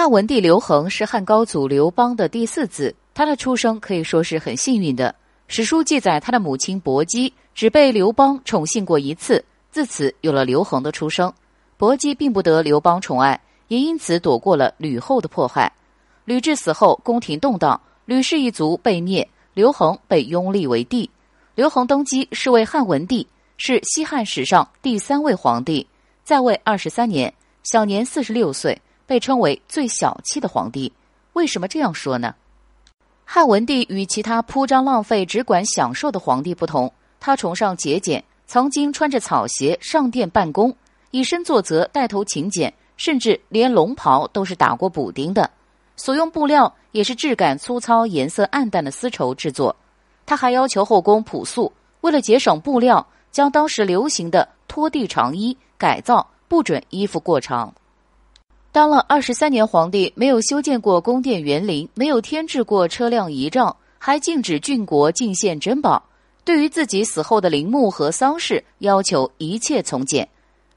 汉文帝刘恒是汉高祖刘邦的第四子，他的出生可以说是很幸运的。史书记载，他的母亲薄姬只被刘邦宠幸过一次，自此有了刘恒的出生。薄姬并不得刘邦宠爱，也因此躲过了吕后的迫害。吕雉死后，宫廷动荡，吕氏一族被灭，刘恒被拥立为帝。刘恒登基是为汉文帝，是西汉史上第三位皇帝，在位二十三年，享年四十六岁。被称为最小气的皇帝，为什么这样说呢？汉文帝与其他铺张浪费、只管享受的皇帝不同，他崇尚节俭，曾经穿着草鞋上殿办公，以身作则，带头勤俭，甚至连龙袍都是打过补丁的。所用布料也是质感粗糙、颜色暗淡的丝绸制作。他还要求后宫朴素，为了节省布料，将当时流行的拖地长衣改造，不准衣服过长。当了二十三年皇帝，没有修建过宫殿园林，没有添置过车辆仪仗，还禁止郡国进献珍宝。对于自己死后的陵墓和丧事，要求一切从简。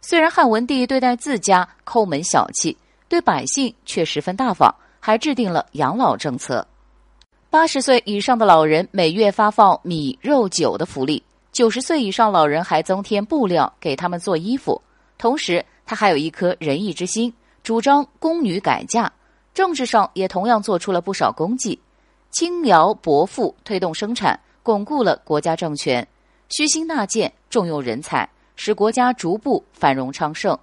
虽然汉文帝对待自家抠门小气，对百姓却十分大方，还制定了养老政策。八十岁以上的老人每月发放米、肉、酒的福利；九十岁以上老人还增添布料给他们做衣服。同时，他还有一颗仁义之心。主张宫女改嫁，政治上也同样做出了不少功绩，轻徭薄赋，推动生产，巩固了国家政权，虚心纳谏，重用人才，使国家逐步繁荣昌盛。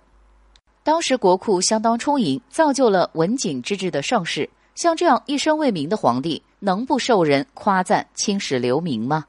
当时国库相当充盈，造就了文景之治的盛世。像这样一生为民的皇帝，能不受人夸赞、青史留名吗？